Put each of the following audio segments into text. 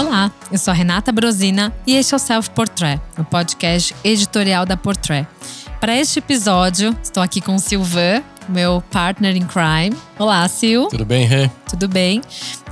Olá, eu sou Renata Brosina e este é o Self Portrait, o podcast editorial da Portrait. Para este episódio, estou aqui com o Silvan, meu partner in crime. Olá, Sil. Tudo bem, Rê? Tudo bem.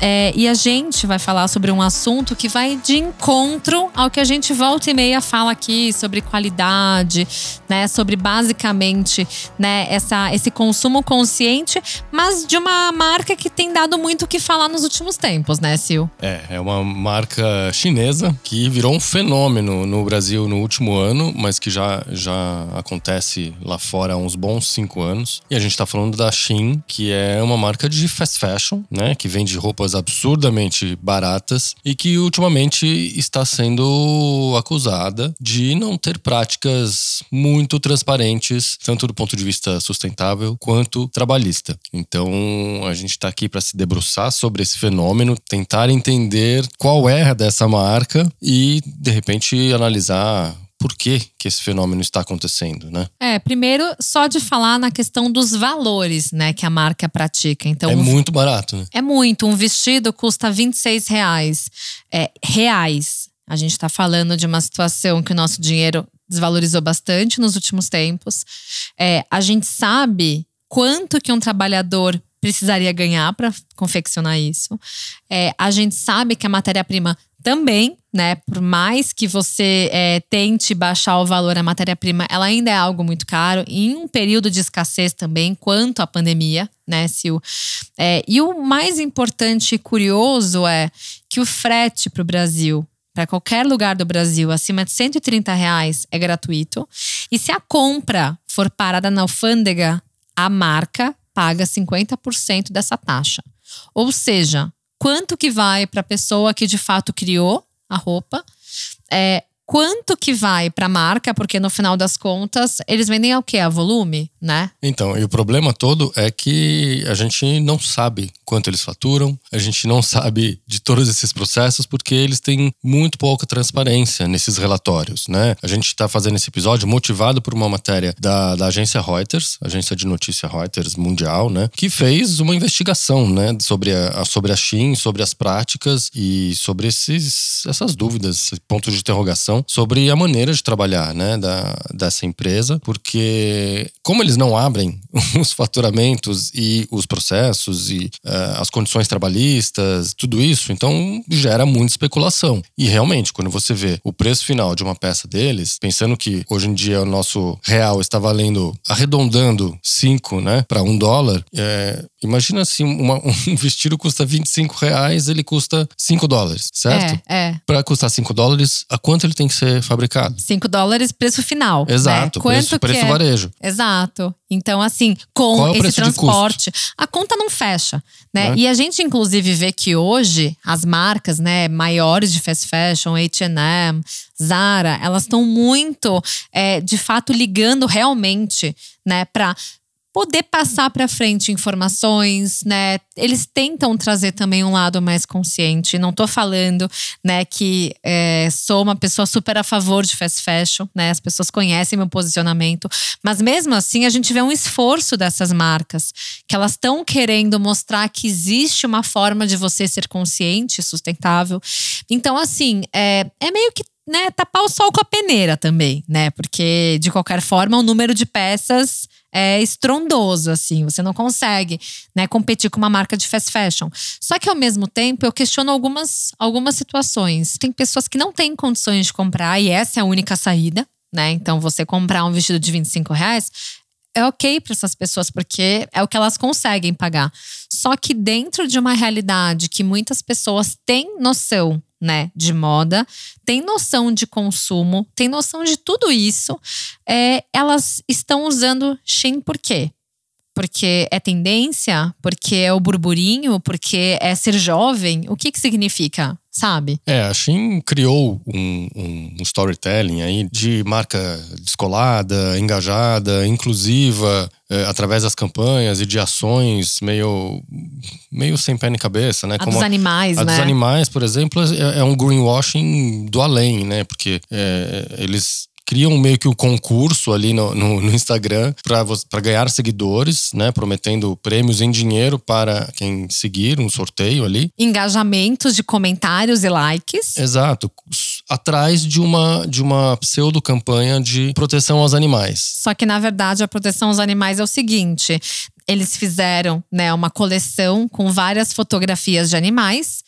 É, e a gente vai falar sobre um assunto que vai de encontro ao que a gente volta e meia fala aqui sobre qualidade, né? Sobre basicamente né, essa, esse consumo consciente, mas de uma marca que tem dado muito o que falar nos últimos tempos, né, Sil? É, é uma marca chinesa que virou um fenômeno no Brasil no último ano, mas que já, já acontece lá fora há uns bons cinco anos. E a gente tá falando da Shein, que é uma marca de fast fashion, né? Que vende roupas absurdamente baratas e que ultimamente está sendo acusada de não ter práticas muito transparentes, tanto do ponto de vista sustentável quanto trabalhista. Então, a gente está aqui para se debruçar sobre esse fenômeno, tentar entender qual é dessa marca e, de repente, analisar por que, que esse fenômeno está acontecendo, né? É, primeiro, só de falar na questão dos valores, né, que a marca pratica. Então, é muito barato, né? É muito. Um vestido custa 26 reais. É, reais. A gente está falando de uma situação que o nosso dinheiro desvalorizou bastante nos últimos tempos. É, a gente sabe quanto que um trabalhador precisaria ganhar para confeccionar isso. É, a gente sabe que a matéria-prima também, né? Por mais que você é, tente baixar o valor da matéria-prima, ela ainda é algo muito caro. Em um período de escassez também, quanto à pandemia, né, Sil? É, e o mais importante e curioso é que o frete para o Brasil, para qualquer lugar do Brasil, acima de 130 reais, é gratuito. E se a compra for parada na alfândega, a marca paga 50% dessa taxa. Ou seja, quanto que vai para a pessoa que de fato criou a roupa, é, quanto que vai para a marca, porque no final das contas eles vendem o que? A volume, né? Então, e o problema todo é que a gente não sabe quanto eles faturam, a gente não sabe de todos esses processos porque eles têm muito pouca transparência nesses relatórios, né? A gente está fazendo esse episódio motivado por uma matéria da, da agência Reuters, agência de notícia Reuters mundial, né? Que fez uma investigação, né? Sobre a, sobre a Shein, sobre as práticas e sobre esses, essas dúvidas, pontos de interrogação sobre a maneira de trabalhar né, da, dessa empresa, porque como eles não abrem os faturamentos e os processos e uh, as condições trabalhistas, tudo isso, então gera muita especulação. E realmente, quando você vê o preço final de uma peça deles, pensando que hoje em dia o nosso real está valendo, arredondando 5 né, para um dólar, é, imagina assim, uma, um vestido custa 25 reais, ele custa 5 dólares, certo? É, é. Para custar 5 dólares, a quanto ele tem que ser fabricado. 5 dólares, preço final. Né? Exato, né? Quanto preço, preço é? varejo. Exato. Então, assim, com é esse transporte, a conta não fecha. Né? É. E a gente, inclusive, vê que hoje as marcas né, maiores de fast fashion, HM, Zara, elas estão muito, é, de fato, ligando realmente né, para poder passar para frente informações, né? Eles tentam trazer também um lado mais consciente. Não tô falando, né, que é, sou uma pessoa super a favor de fast fashion, né? As pessoas conhecem meu posicionamento, mas mesmo assim a gente vê um esforço dessas marcas que elas estão querendo mostrar que existe uma forma de você ser consciente, sustentável. Então, assim, é, é meio que né, tapar o sol com a peneira também, né? Porque, de qualquer forma, o número de peças é estrondoso, assim. Você não consegue, né, competir com uma marca de fast fashion. Só que, ao mesmo tempo, eu questiono algumas, algumas situações. Tem pessoas que não têm condições de comprar e essa é a única saída, né? Então, você comprar um vestido de 25 reais é ok para essas pessoas, porque é o que elas conseguem pagar. Só que dentro de uma realidade que muitas pessoas têm noção né, de moda, tem noção de consumo, tem noção de tudo isso, é, elas estão usando Shein por quê? Porque é tendência? Porque é o burburinho? Porque é ser jovem? O que que significa? Sabe? É, a Shein criou um, um, um, storytelling aí de marca descolada, engajada, inclusiva, é, através das campanhas e de ações meio, meio sem pé nem cabeça, né? A Como dos animais, a, né? A dos animais, por exemplo, é, é, um greenwashing do além, né? Porque é, eles criam meio que um concurso ali no, no, no Instagram para ganhar seguidores, né? Prometendo prêmios em dinheiro para quem seguir um sorteio ali. Engajamentos de comentários e likes. Exato. Atrás de uma, de uma pseudo-campanha de proteção aos animais. Só que, na verdade, a proteção aos animais é o seguinte: eles fizeram né, uma coleção com várias fotografias de animais.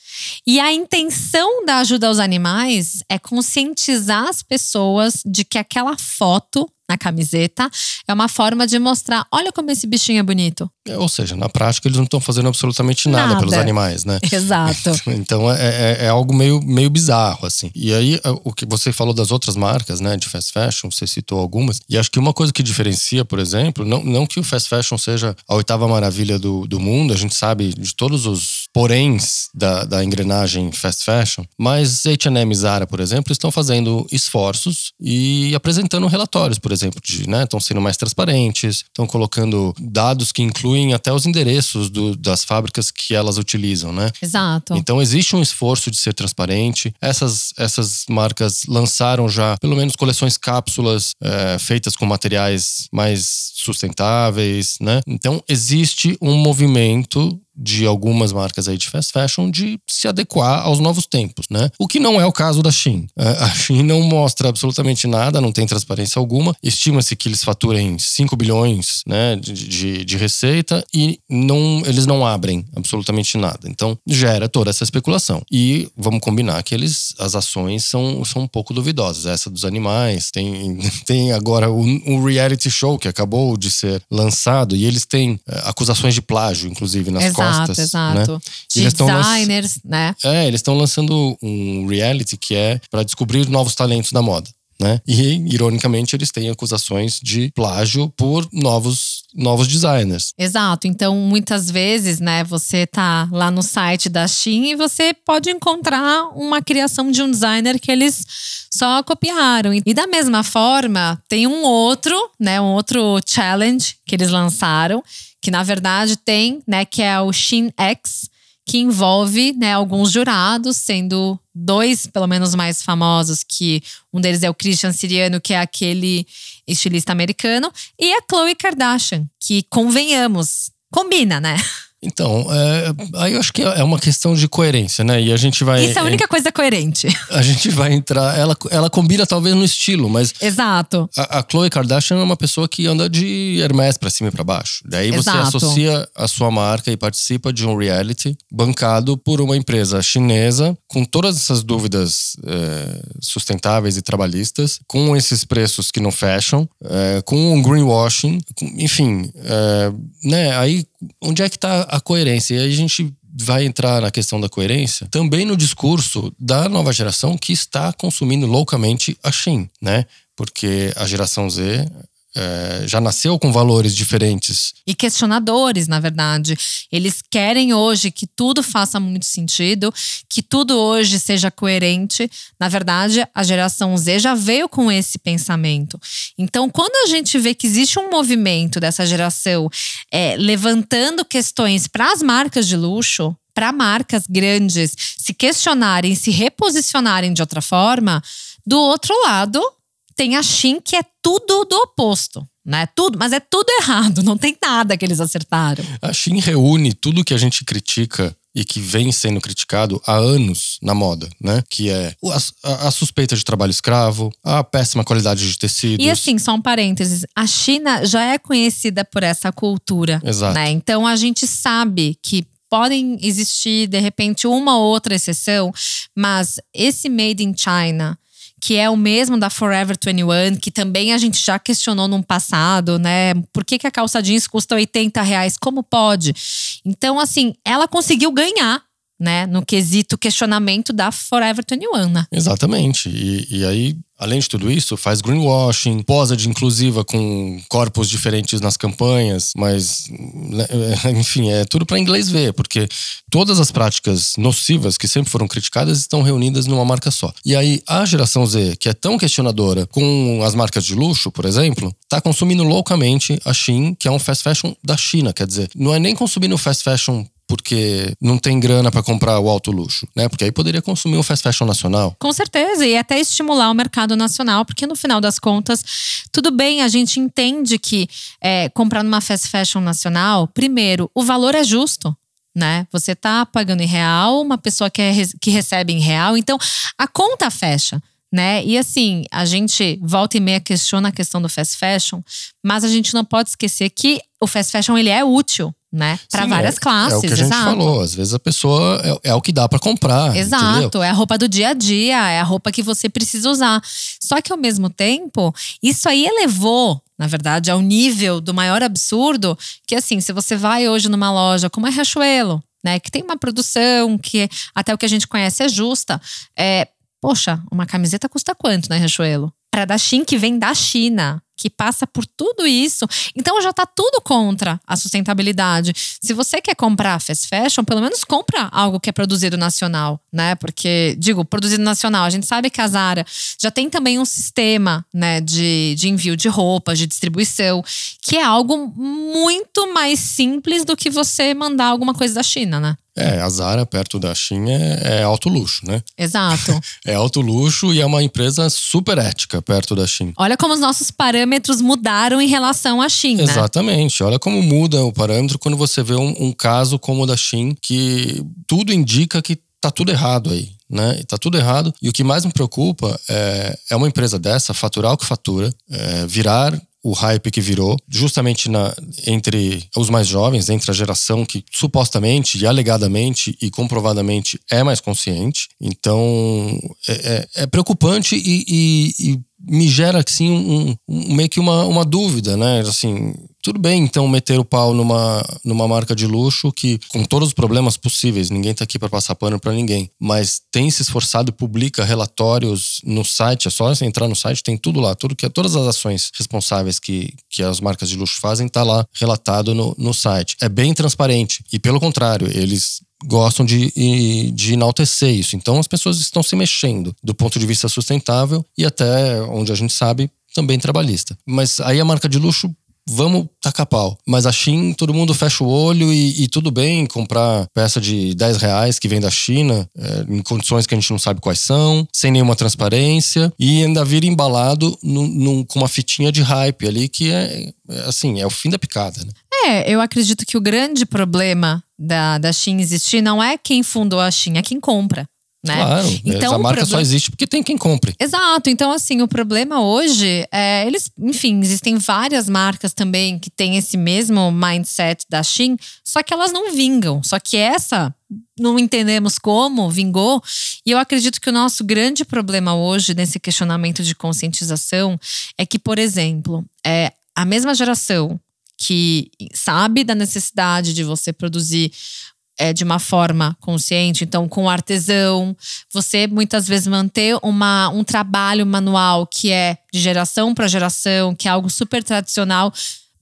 E a intenção da ajuda aos animais é conscientizar as pessoas de que aquela foto na camiseta é uma forma de mostrar: olha como esse bichinho é bonito. É, ou seja, na prática eles não estão fazendo absolutamente nada, nada, pelos animais, né? Exato. então é, é, é, algo meio, meio bizarro, assim. E aí, é, o que você falou das outras marcas, né, de fast fashion, você citou algumas. E acho que uma coisa que diferencia, por exemplo, não, não que o fast fashion seja a oitava maravilha do, do mundo, a gente sabe de todos os poréns da, da engrenagem fast fashion, mas H&M e Zara, por exemplo, estão fazendo esforços e apresentando relatórios, por exemplo, de, né, estão sendo mais transparentes, estão colocando dados que incluem até os endereços do, das fábricas que elas utilizam, né? Exato. Então existe um esforço de ser transparente. Essas, essas marcas lançaram já pelo menos coleções cápsulas é, feitas com materiais mais sustentáveis, né? Então existe um movimento de algumas marcas aí de fast fashion de se adequar aos novos tempos, né? O que não é o caso da Shein. É, a Shein não mostra absolutamente nada, não tem transparência alguma. Estima-se que eles faturem 5 bilhões né, de, de, de, receita e não, eles não abrem absolutamente nada. Então gera toda essa especulação. E vamos combinar que eles, as ações são, são um pouco duvidosas. Essa dos animais, tem, tem agora um, reality show que acabou de ser lançado e eles têm é, acusações de plágio, inclusive, nas Exato costas. Exato, né? De designers, né? É, eles estão lançando um reality que é para descobrir novos talentos da moda. Né? E, ironicamente, eles têm acusações de plágio por novos novos designers. Exato. Então, muitas vezes, né, você tá lá no site da Shein e você pode encontrar uma criação de um designer que eles só copiaram. E da mesma forma, tem um outro, né, um outro challenge que eles lançaram, que na verdade tem, né, que é o Shin X, que envolve, né, alguns jurados, sendo dois, pelo menos mais famosos, que um deles é o Christian Siriano, que é aquele estilista americano, e a Khloe Kardashian, que convenhamos, combina, né? Então, é, aí eu acho que é uma questão de coerência, né? E a gente vai. Isso é a única coisa coerente. A gente vai entrar. Ela, ela combina talvez no estilo, mas. Exato. A, a Chloe Kardashian é uma pessoa que anda de Hermès pra cima e pra baixo. Daí você Exato. associa a sua marca e participa de um reality bancado por uma empresa chinesa, com todas essas dúvidas é, sustentáveis e trabalhistas, com esses preços que não fecham, é, com um greenwashing, com, enfim. É, né? Aí onde é que está a coerência? E aí a gente vai entrar na questão da coerência também no discurso da nova geração que está consumindo loucamente a Shein, né? Porque a geração Z é, já nasceu com valores diferentes. E questionadores, na verdade. Eles querem hoje que tudo faça muito sentido, que tudo hoje seja coerente. Na verdade, a geração Z já veio com esse pensamento. Então, quando a gente vê que existe um movimento dessa geração é, levantando questões para as marcas de luxo, para marcas grandes se questionarem, se reposicionarem de outra forma, do outro lado, tem a Shin, que é tudo do oposto. Né? Tudo, mas é tudo errado, não tem nada que eles acertaram. A Shin reúne tudo que a gente critica e que vem sendo criticado há anos na moda, né? Que é a, a, suspeita de trabalho escravo, a péssima qualidade de tecidos. E assim, só um parênteses, a China já é conhecida por essa cultura. Exato. Né? Então a gente sabe que podem existir, de repente, uma ou outra exceção, mas esse Made in China que é o mesmo da Forever 21, que também a gente já questionou no passado, né? Por que, que a calça jeans custa 80 reais? Como pode? Então, assim, ela conseguiu ganhar né, no quesito questionamento da Forever 21, né? Exatamente. E, e aí, além de tudo isso, faz greenwashing, posa de inclusiva com corpos diferentes nas campanhas, mas, né, enfim, é tudo para inglês ver, porque todas as práticas nocivas que sempre foram criticadas estão reunidas numa marca só. E aí, a geração Z, que é tão questionadora com as marcas de luxo, por exemplo, tá consumindo loucamente a Shein, que é um fast fashion da China, quer dizer, não é nem consumindo fast fashion porque não tem grana para comprar o alto luxo, né? Porque aí poderia consumir um fast fashion nacional. Com certeza, e até estimular o mercado nacional, porque no final das contas, tudo bem, a gente entende que é, comprar numa fast fashion nacional, primeiro, o valor é justo né? Você tá pagando em real, uma pessoa que, é, que recebe em real, então a conta fecha né? E assim, a gente volta e meia questiona a questão do fast fashion, mas a gente não pode esquecer que o fast fashion ele é útil, né? Para várias é, classes. É o que a gente exato. falou. Às vezes a pessoa é, é o que dá para comprar. Exato. Entendeu? É a roupa do dia a dia, é a roupa que você precisa usar. Só que ao mesmo tempo, isso aí elevou, na verdade, ao nível do maior absurdo, que assim, se você vai hoje numa loja como a Riachuelo, né, que tem uma produção que até o que a gente conhece é justa, é, Poxa, uma camiseta custa quanto, né, Riachuelo? Para da Shein que vem da China que passa por tudo isso. Então já está tudo contra a sustentabilidade. Se você quer comprar fast fashion, pelo menos compra algo que é produzido nacional, né? Porque, digo, produzido nacional, a gente sabe que a Zara já tem também um sistema, né, de, de envio de roupas, de distribuição, que é algo muito mais simples do que você mandar alguma coisa da China, né? É, a Zara, perto da China, é, é alto luxo, né? Exato. é alto luxo e é uma empresa super ética perto da China. Olha como os nossos parâmetros mudaram em relação à China. Exatamente. Olha como muda o parâmetro quando você vê um, um caso como o da China, que tudo indica que tá tudo errado aí. Né? Tá tudo errado. E o que mais me preocupa é, é uma empresa dessa faturar o que fatura, é, virar o hype que virou, justamente na, entre os mais jovens, entre a geração que supostamente e alegadamente e comprovadamente é mais consciente. Então é, é, é preocupante e, e, e me gera assim um, um, meio que uma, uma dúvida, né? Assim, tudo bem então meter o pau numa, numa marca de luxo que com todos os problemas possíveis, ninguém tá aqui para passar pano para ninguém, mas tem se esforçado e publica relatórios no site, é só entrar no site, tem tudo lá, tudo que todas as ações responsáveis que, que as marcas de luxo fazem tá lá relatado no, no site. É bem transparente e pelo contrário, eles gostam de, de enaltecer isso. Então as pessoas estão se mexendo do ponto de vista sustentável e até onde a gente sabe também trabalhista. Mas aí a marca de luxo vamos tacar pau. Mas a Shein, todo mundo fecha o olho e, e, tudo bem comprar peça de 10 reais que vem da China, é, em condições que a gente não sabe quais são, sem nenhuma transparência, e ainda vir embalado num, num, com uma fitinha de hype ali, que é, é, assim, é o fim da picada, né? É, eu acredito que o grande problema da, da Shein existir não é quem fundou a Shein, é quem compra. Né? Claro, então, a marca problema... só existe porque tem quem compre. Exato. Então, assim, o problema hoje é eles, enfim, existem várias marcas também que têm esse mesmo mindset da Shein, só que elas não vingam. Só que essa não entendemos como vingou. E eu acredito que o nosso grande problema hoje nesse questionamento de conscientização é que, por exemplo, é a mesma geração que sabe da necessidade de você produzir é, de uma forma consciente, então com artesão, você muitas vezes manter uma, um trabalho manual que é de geração para geração, que é algo super tradicional.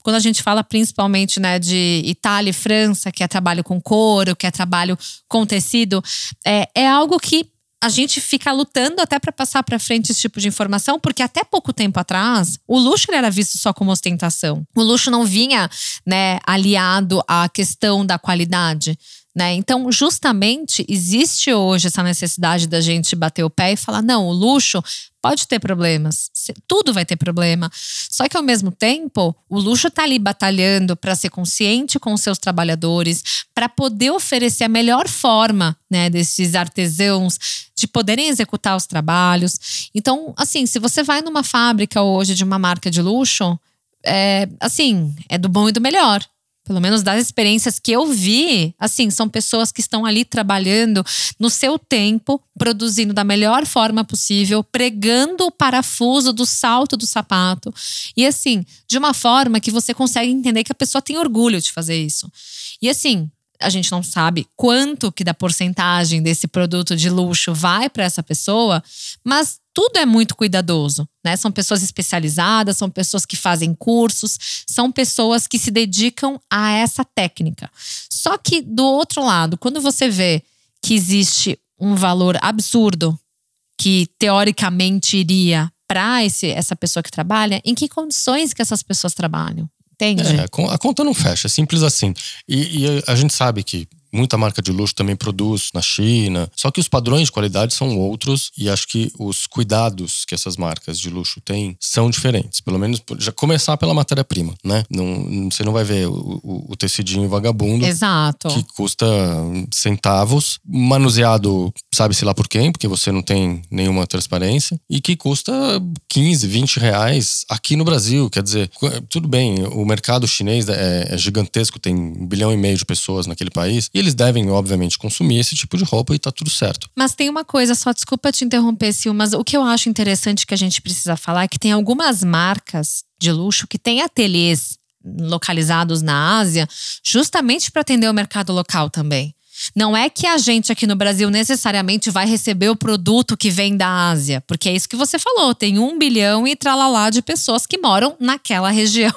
Quando a gente fala principalmente né, de Itália e França, que é trabalho com couro, que é trabalho com tecido, é, é algo que a gente fica lutando até para passar para frente esse tipo de informação, porque até pouco tempo atrás, o luxo era visto só como ostentação. O luxo não vinha, né, aliado à questão da qualidade. Né? Então, justamente, existe hoje essa necessidade da gente bater o pé e falar: não, o luxo pode ter problemas, tudo vai ter problema. Só que, ao mesmo tempo, o luxo está ali batalhando para ser consciente com os seus trabalhadores, para poder oferecer a melhor forma né, desses artesãos de poderem executar os trabalhos. Então, assim, se você vai numa fábrica hoje de uma marca de luxo, é, assim, é do bom e do melhor pelo menos das experiências que eu vi, assim, são pessoas que estão ali trabalhando no seu tempo, produzindo da melhor forma possível, pregando o parafuso do salto do sapato. E assim, de uma forma que você consegue entender que a pessoa tem orgulho de fazer isso. E assim, a gente não sabe quanto que da porcentagem desse produto de luxo vai para essa pessoa, mas tudo é muito cuidadoso, né? São pessoas especializadas, são pessoas que fazem cursos, são pessoas que se dedicam a essa técnica. Só que do outro lado, quando você vê que existe um valor absurdo que teoricamente iria para essa pessoa que trabalha, em que condições que essas pessoas trabalham? Entende? É, a conta não fecha, é simples assim. E, e, a gente sabe que muita marca de luxo também produz na China. Só que os padrões de qualidade são outros e acho que os cuidados que essas marcas de luxo têm são diferentes. Pelo menos já começar pela matéria-prima, né? Não, você não vai ver o, o, o tecidinho vagabundo. Exato. Que custa centavos, manuseado sabe-se lá por quem, porque você não tem nenhuma transparência, e que custa 15, 20 reais aqui no Brasil. Quer dizer, tudo bem, o mercado chinês é, é gigantesco, tem um bilhão e meio de pessoas naquele país, e eles devem, obviamente, consumir esse tipo de roupa e tá tudo certo. Mas tem uma coisa, só desculpa te interromper, Sil, mas o que eu acho interessante que a gente precisa falar é que tem algumas marcas de luxo que têm ateliês localizados na Ásia, justamente para atender o mercado local também. Não é que a gente aqui no Brasil necessariamente vai receber o produto que vem da Ásia, porque é isso que você falou: tem um bilhão e tralalá de pessoas que moram naquela região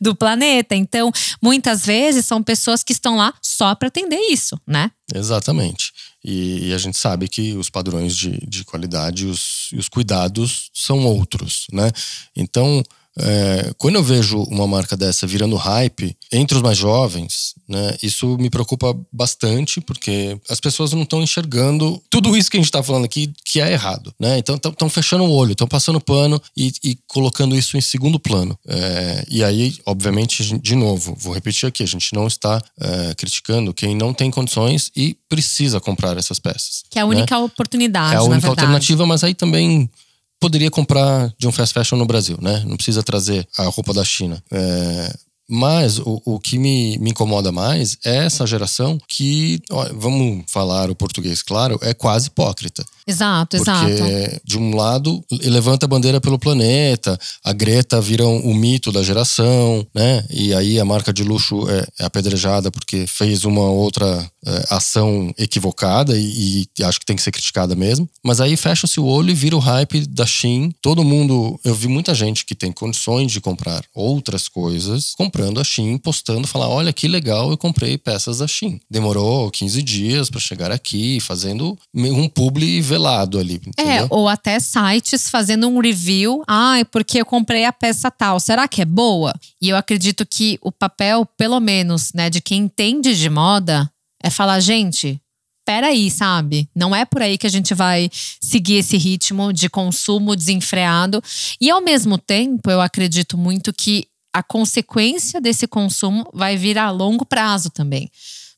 do planeta. Então, muitas vezes são pessoas que estão lá só para atender isso, né? Exatamente. E, e, a gente sabe que os padrões de, de qualidade e os, os cuidados são outros, né? Então, é, quando eu vejo uma marca dessa virando hype entre os mais jovens, né, isso me preocupa bastante, porque as pessoas não estão enxergando tudo isso que a gente está falando aqui que é errado. Né? Então estão fechando o olho, estão passando pano e, e, colocando isso em segundo plano. É, e aí, obviamente, de novo, vou repetir aqui: a gente não está é, criticando quem não tem condições e precisa comprar essas peças. Que é a única né? oportunidade. É a única alternativa, mas aí também poderia comprar de um fast fashion no Brasil, né? Não precisa trazer a roupa da China. É, mas o, o que me, me incomoda mais é essa geração que, ó, vamos falar o português claro, é quase hipócrita. Exato, Porque, exato. de um lado, levanta a bandeira pelo planeta, a Greta vira um, um mito da geração, né? E aí a marca de luxo é, é apedrejada porque fez uma outra é, ação equivocada e, e, acho que tem que ser criticada mesmo. Mas aí fecha-se o olho e vira o hype da Shein. Todo mundo, eu vi muita gente que tem condições de comprar outras coisas, comprando a Shein, postando, falar: olha que legal, eu comprei peças da Shein. Demorou 15 dias para chegar aqui, fazendo um publi velado ali. É, entendeu? É, ou até sites fazendo um review. Ah, porque eu comprei a peça tal. Será que é boa? E eu acredito que o papel, pelo menos, né, de quem entende de moda, é falar, gente, peraí, sabe? Não é por aí que a gente vai seguir esse ritmo de consumo desenfreado. E ao mesmo tempo, eu acredito muito que a consequência desse consumo vai vir a longo prazo também.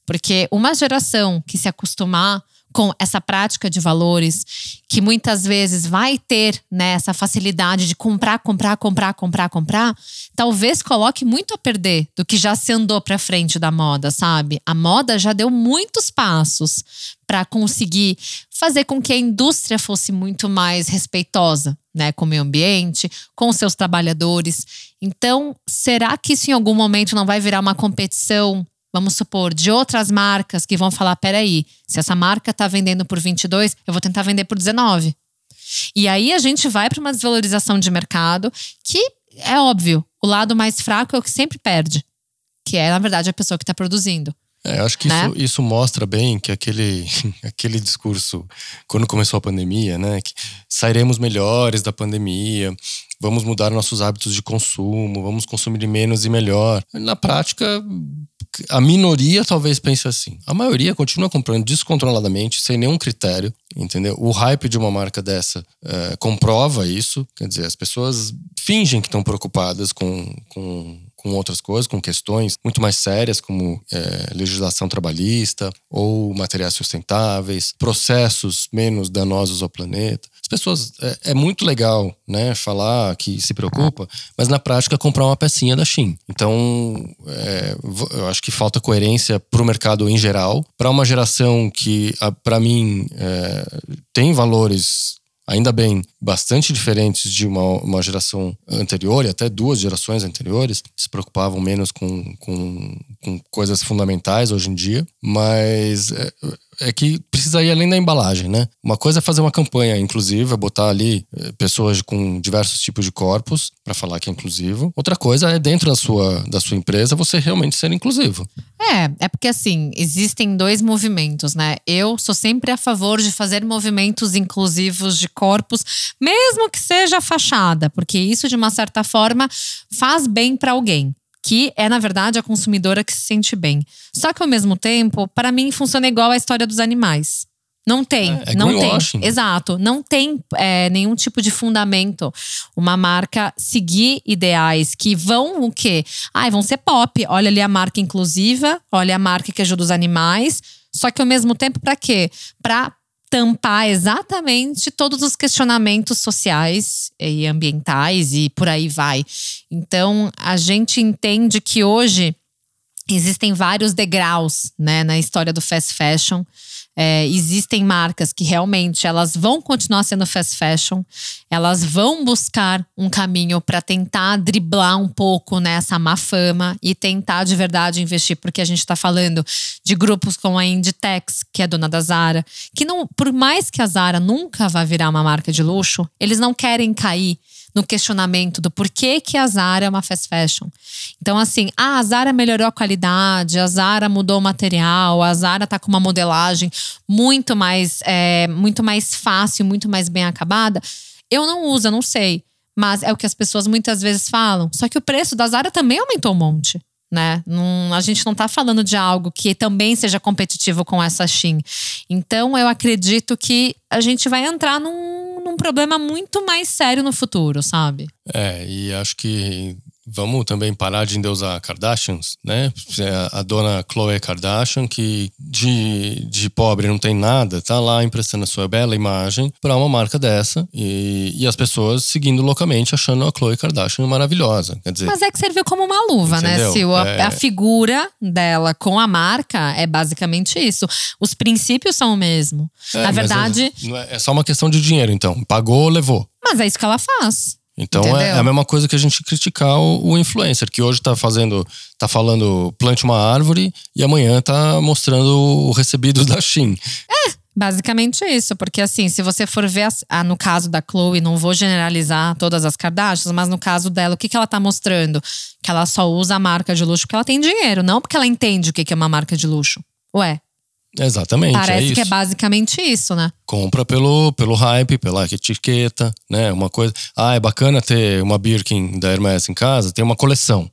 Porque uma geração que se acostumar com essa prática de valores, que muitas vezes vai ter né, essa facilidade de comprar, comprar, comprar, comprar, comprar, talvez coloque muito a perder do que já se andou para frente da moda, sabe? A moda já deu muitos passos para conseguir fazer com que a indústria fosse muito mais respeitosa, né, com o meio ambiente, com seus trabalhadores. Então, será que isso em algum momento não vai virar uma competição vamos supor, de outras marcas que vão falar: peraí, se essa marca está vendendo por 22, eu vou tentar vender por 19. E aí a gente vai para uma desvalorização de mercado que é óbvio, o lado mais fraco é o que sempre perde, que é, na verdade, a pessoa que está produzindo. É, acho que né? isso, isso, mostra bem que aquele, aquele discurso, quando começou a pandemia, né? Que sairemos melhores da pandemia, vamos mudar nossos hábitos de consumo, vamos consumir menos e melhor. Na prática, a minoria talvez pense assim. A maioria continua comprando descontroladamente, sem nenhum critério, entendeu? O hype de uma marca dessa é, comprova isso. Quer dizer, as pessoas fingem que estão preocupadas com, com com outras coisas, com questões muito mais sérias, como é, legislação trabalhista ou materiais sustentáveis, processos menos danosos ao planeta. As pessoas. É, é, muito legal, né, falar que se preocupa, mas na prática comprar uma pecinha da Shein. Então, é, eu acho que falta coerência para o mercado em geral, para uma geração que, para mim, é, tem valores ainda bem, bastante diferentes de uma, uma geração anterior e até duas gerações anteriores, se preocupavam menos com, com, com coisas fundamentais hoje em dia, mas é, que precisa ir além da embalagem, né? Uma coisa é fazer uma campanha inclusiva, botar ali é, pessoas com diversos tipos de corpos para falar que é inclusivo. Outra coisa é dentro da sua, da sua empresa você realmente ser inclusivo. É, é porque assim, existem dois movimentos, né? Eu sou sempre a favor de fazer movimentos inclusivos de corpos, mesmo que seja fachada, porque isso de uma certa forma faz bem para alguém que é, na verdade, a consumidora que se sente bem. Só que, ao mesmo tempo, para mim, funciona igual a história dos animais. Não tem, É, é não tem. greenwashing. Exato, não tem é, nenhum tipo de fundamento uma marca seguir ideais que vão o quê? Ai, vão ser pop. Olha ali a marca inclusiva, olha a marca que ajuda os animais. Só que ao mesmo tempo, para quê? Para tampar exatamente todos os questionamentos sociais e ambientais e por aí vai. Então, a gente entende que hoje existem vários degraus né, na história do fast fashion. É, existem marcas que realmente elas vão continuar sendo fast fashion, elas vão buscar um caminho para tentar driblar um pouco nessa má fama e tentar de verdade investir, porque a gente está falando de grupos como a Inditex, que é dona da Zara, que não, por mais que a Zara nunca vá virar uma marca de luxo, eles não querem cair no questionamento do porquê que a Zara é uma fast fashion. Então, assim, ah, a Zara melhorou a qualidade, a Zara mudou o material, a Zara tá com uma modelagem muito mais, é, muito mais fácil, muito mais bem acabada. Eu não uso, eu não sei. Mas é o que as pessoas muitas vezes falam. Só que o preço da Zara também aumentou um monte. Né? A gente não tá falando de algo que também seja competitivo com essa Shein. Então, eu acredito que a gente vai entrar num, num problema muito mais sério no futuro, sabe? É, e acho que vamos também parar de endeusar Kardashians, né? A dona Khloe Kardashian, que de, de pobre não tem nada, tá lá emprestando a sua bela imagem para uma marca dessa e, e as pessoas seguindo loucamente achando a Khloe Kardashian maravilhosa. Quer dizer, Mas é que serviu como uma luva, Entendeu? né, Sil? A, É. a figura dela com a marca é basicamente isso. Os princípios são o mesmo. é, Na verdade, é, é- é só uma questão de dinheiro, então. Pagou, levou. mas é isso que ela faz. Então é, Entendeu? é a mesma coisa que a gente criticar o, o influencer, que hoje tá fazendo, tá falando plante uma árvore e amanhã tá mostrando o recebido da Shein. Basicamente isso, porque assim, se você for ver, ah, no caso da Chloe, não vou generalizar todas as Kardashians, mas no caso dela, o que, que ela tá mostrando? Que ela só usa a marca de luxo porque ela tem dinheiro, não porque ela entende o que, que é uma marca de luxo. Ué, Exatamente, é parece isso. que é basicamente isso, né? Compra pelo, pelo hype, pela etiqueta, né? Uma coisa. Ah, é bacana ter uma Birkin da Hermès em casa, tem uma coleção.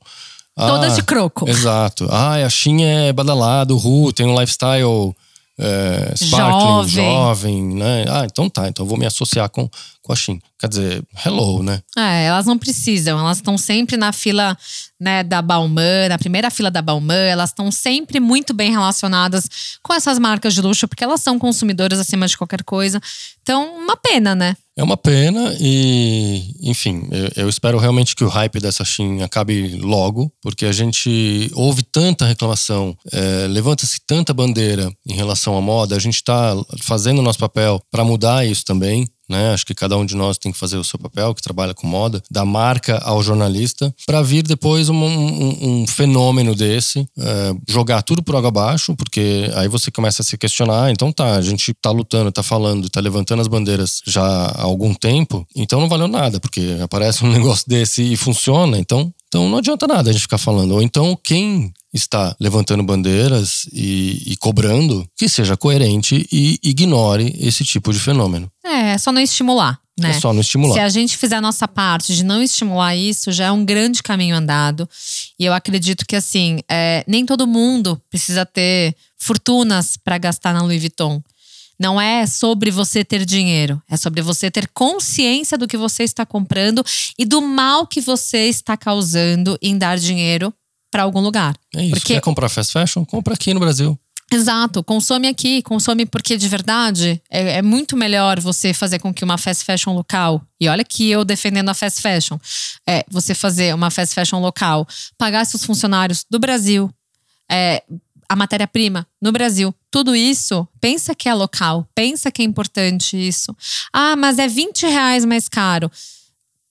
Ah, Todas de croco. Exato. Ah, a Shein é badalado, Ru, tem um lifestyle é, sparkling, Jovem. jovem, né? Ah, então tá, então eu vou me associar com, com a Shein. Quer dizer, hello, né? É, elas não precisam, elas estão sempre na fila né, da Balmain, na primeira fila da Balmain, elas estão sempre muito bem relacionadas com essas marcas de luxo, porque elas são consumidoras acima de qualquer coisa. Então, uma pena, né? É uma pena e, enfim, eu, eu espero realmente que o hype dessa Shein acabe logo, porque a gente ouve tanta reclamação, é, levanta-se tanta bandeira em relação à moda, a gente está fazendo o nosso papel para mudar isso também. Né? Acho que cada um de nós tem que fazer o seu papel, que trabalha com moda, da marca ao jornalista, para vir depois um, um- um fenômeno desse, é, jogar tudo por água abaixo, porque aí você começa a se questionar. Então tá, a gente tá lutando, tá falando, tá levantando as bandeiras já há algum tempo, então não valeu nada, porque aparece um negócio desse e funciona, então, então não adianta nada a gente ficar falando. Ou então quem está levantando bandeiras e, e cobrando, que seja coerente e ignore esse tipo de fenômeno. É, é só não estimular, né? É só não estimular. Se a gente fizer a nossa parte de não estimular isso, já é um grande caminho andado. E eu acredito que, assim, é, nem todo mundo precisa ter fortunas para gastar na Louis Vuitton. Não é sobre você ter dinheiro, é sobre você ter consciência do que você está comprando e do mal que você está causando em dar dinheiro para algum lugar. É isso. Porque Quer comprar fast fashion? Compra aqui no Brasil. Exato, consome aqui, consome porque de verdade é, é muito melhor você fazer com que uma fast fashion local, e olha que eu defendendo a fast fashion, é você fazer uma fast fashion local, pagar seus funcionários do Brasil, é, a matéria-prima no Brasil, tudo isso, pensa que é local, pensa que é importante isso. Ah, mas é 20 reais mais caro.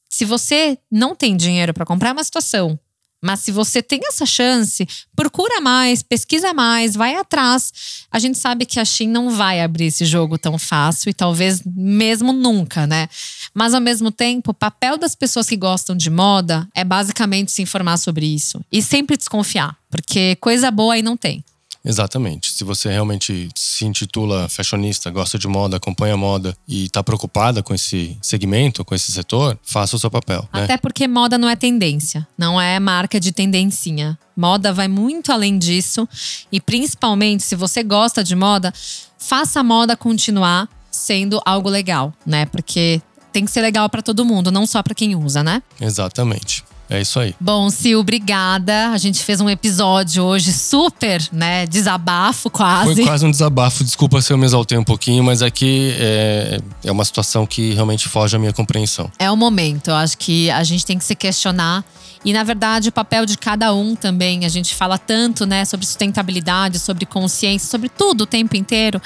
Se você não tem dinheiro para comprar, é uma situação. Mas se você tem essa chance, procura mais, pesquisa mais, vai atrás. A gente sabe que a Shein não vai abrir esse jogo tão fácil e talvez mesmo nunca, né? Mas ao mesmo tempo, o papel das pessoas que gostam de moda é basicamente se informar sobre isso e sempre desconfiar, porque coisa boa aí não tem. Exatamente. Se você realmente se intitula fashionista, gosta de moda, acompanha moda e está preocupada com esse segmento, com esse setor, faça o seu papel. Até né? porque moda não é tendência, não é marca de tendencinha. Moda vai muito além disso e principalmente se você gosta de moda, faça a moda continuar sendo algo legal, né? Porque tem que ser legal para todo mundo, não só para quem usa, né? Exatamente. É isso aí. Bom, Sil, obrigada. A gente fez um episódio hoje super, né? Desabafo quase. Foi quase um desabafo. Desculpa se eu me exaltei um pouquinho, mas aqui é, é uma situação que realmente foge à minha compreensão. É o momento. Eu acho que a gente tem que se questionar. E, na verdade, o papel de cada um também. A gente fala tanto, né, sobre sustentabilidade, sobre consciência, sobre tudo o tempo inteiro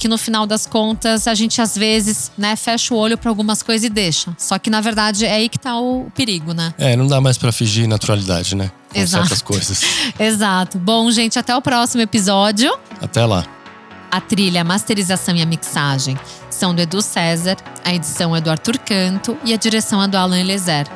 que no final das contas a gente às vezes, né, fecha o olho para algumas coisas e deixa. Só que na verdade é aí que tá o perigo, né? É, não dá mais para fingir naturalidade, né? Com Exato. certas coisas. Exato. Bom, gente, até o próximo episódio. Até lá. A trilha, a masterização e a mixagem são do Edu César, a edição é do Arthur Canto e a direção é do Alan Elezer.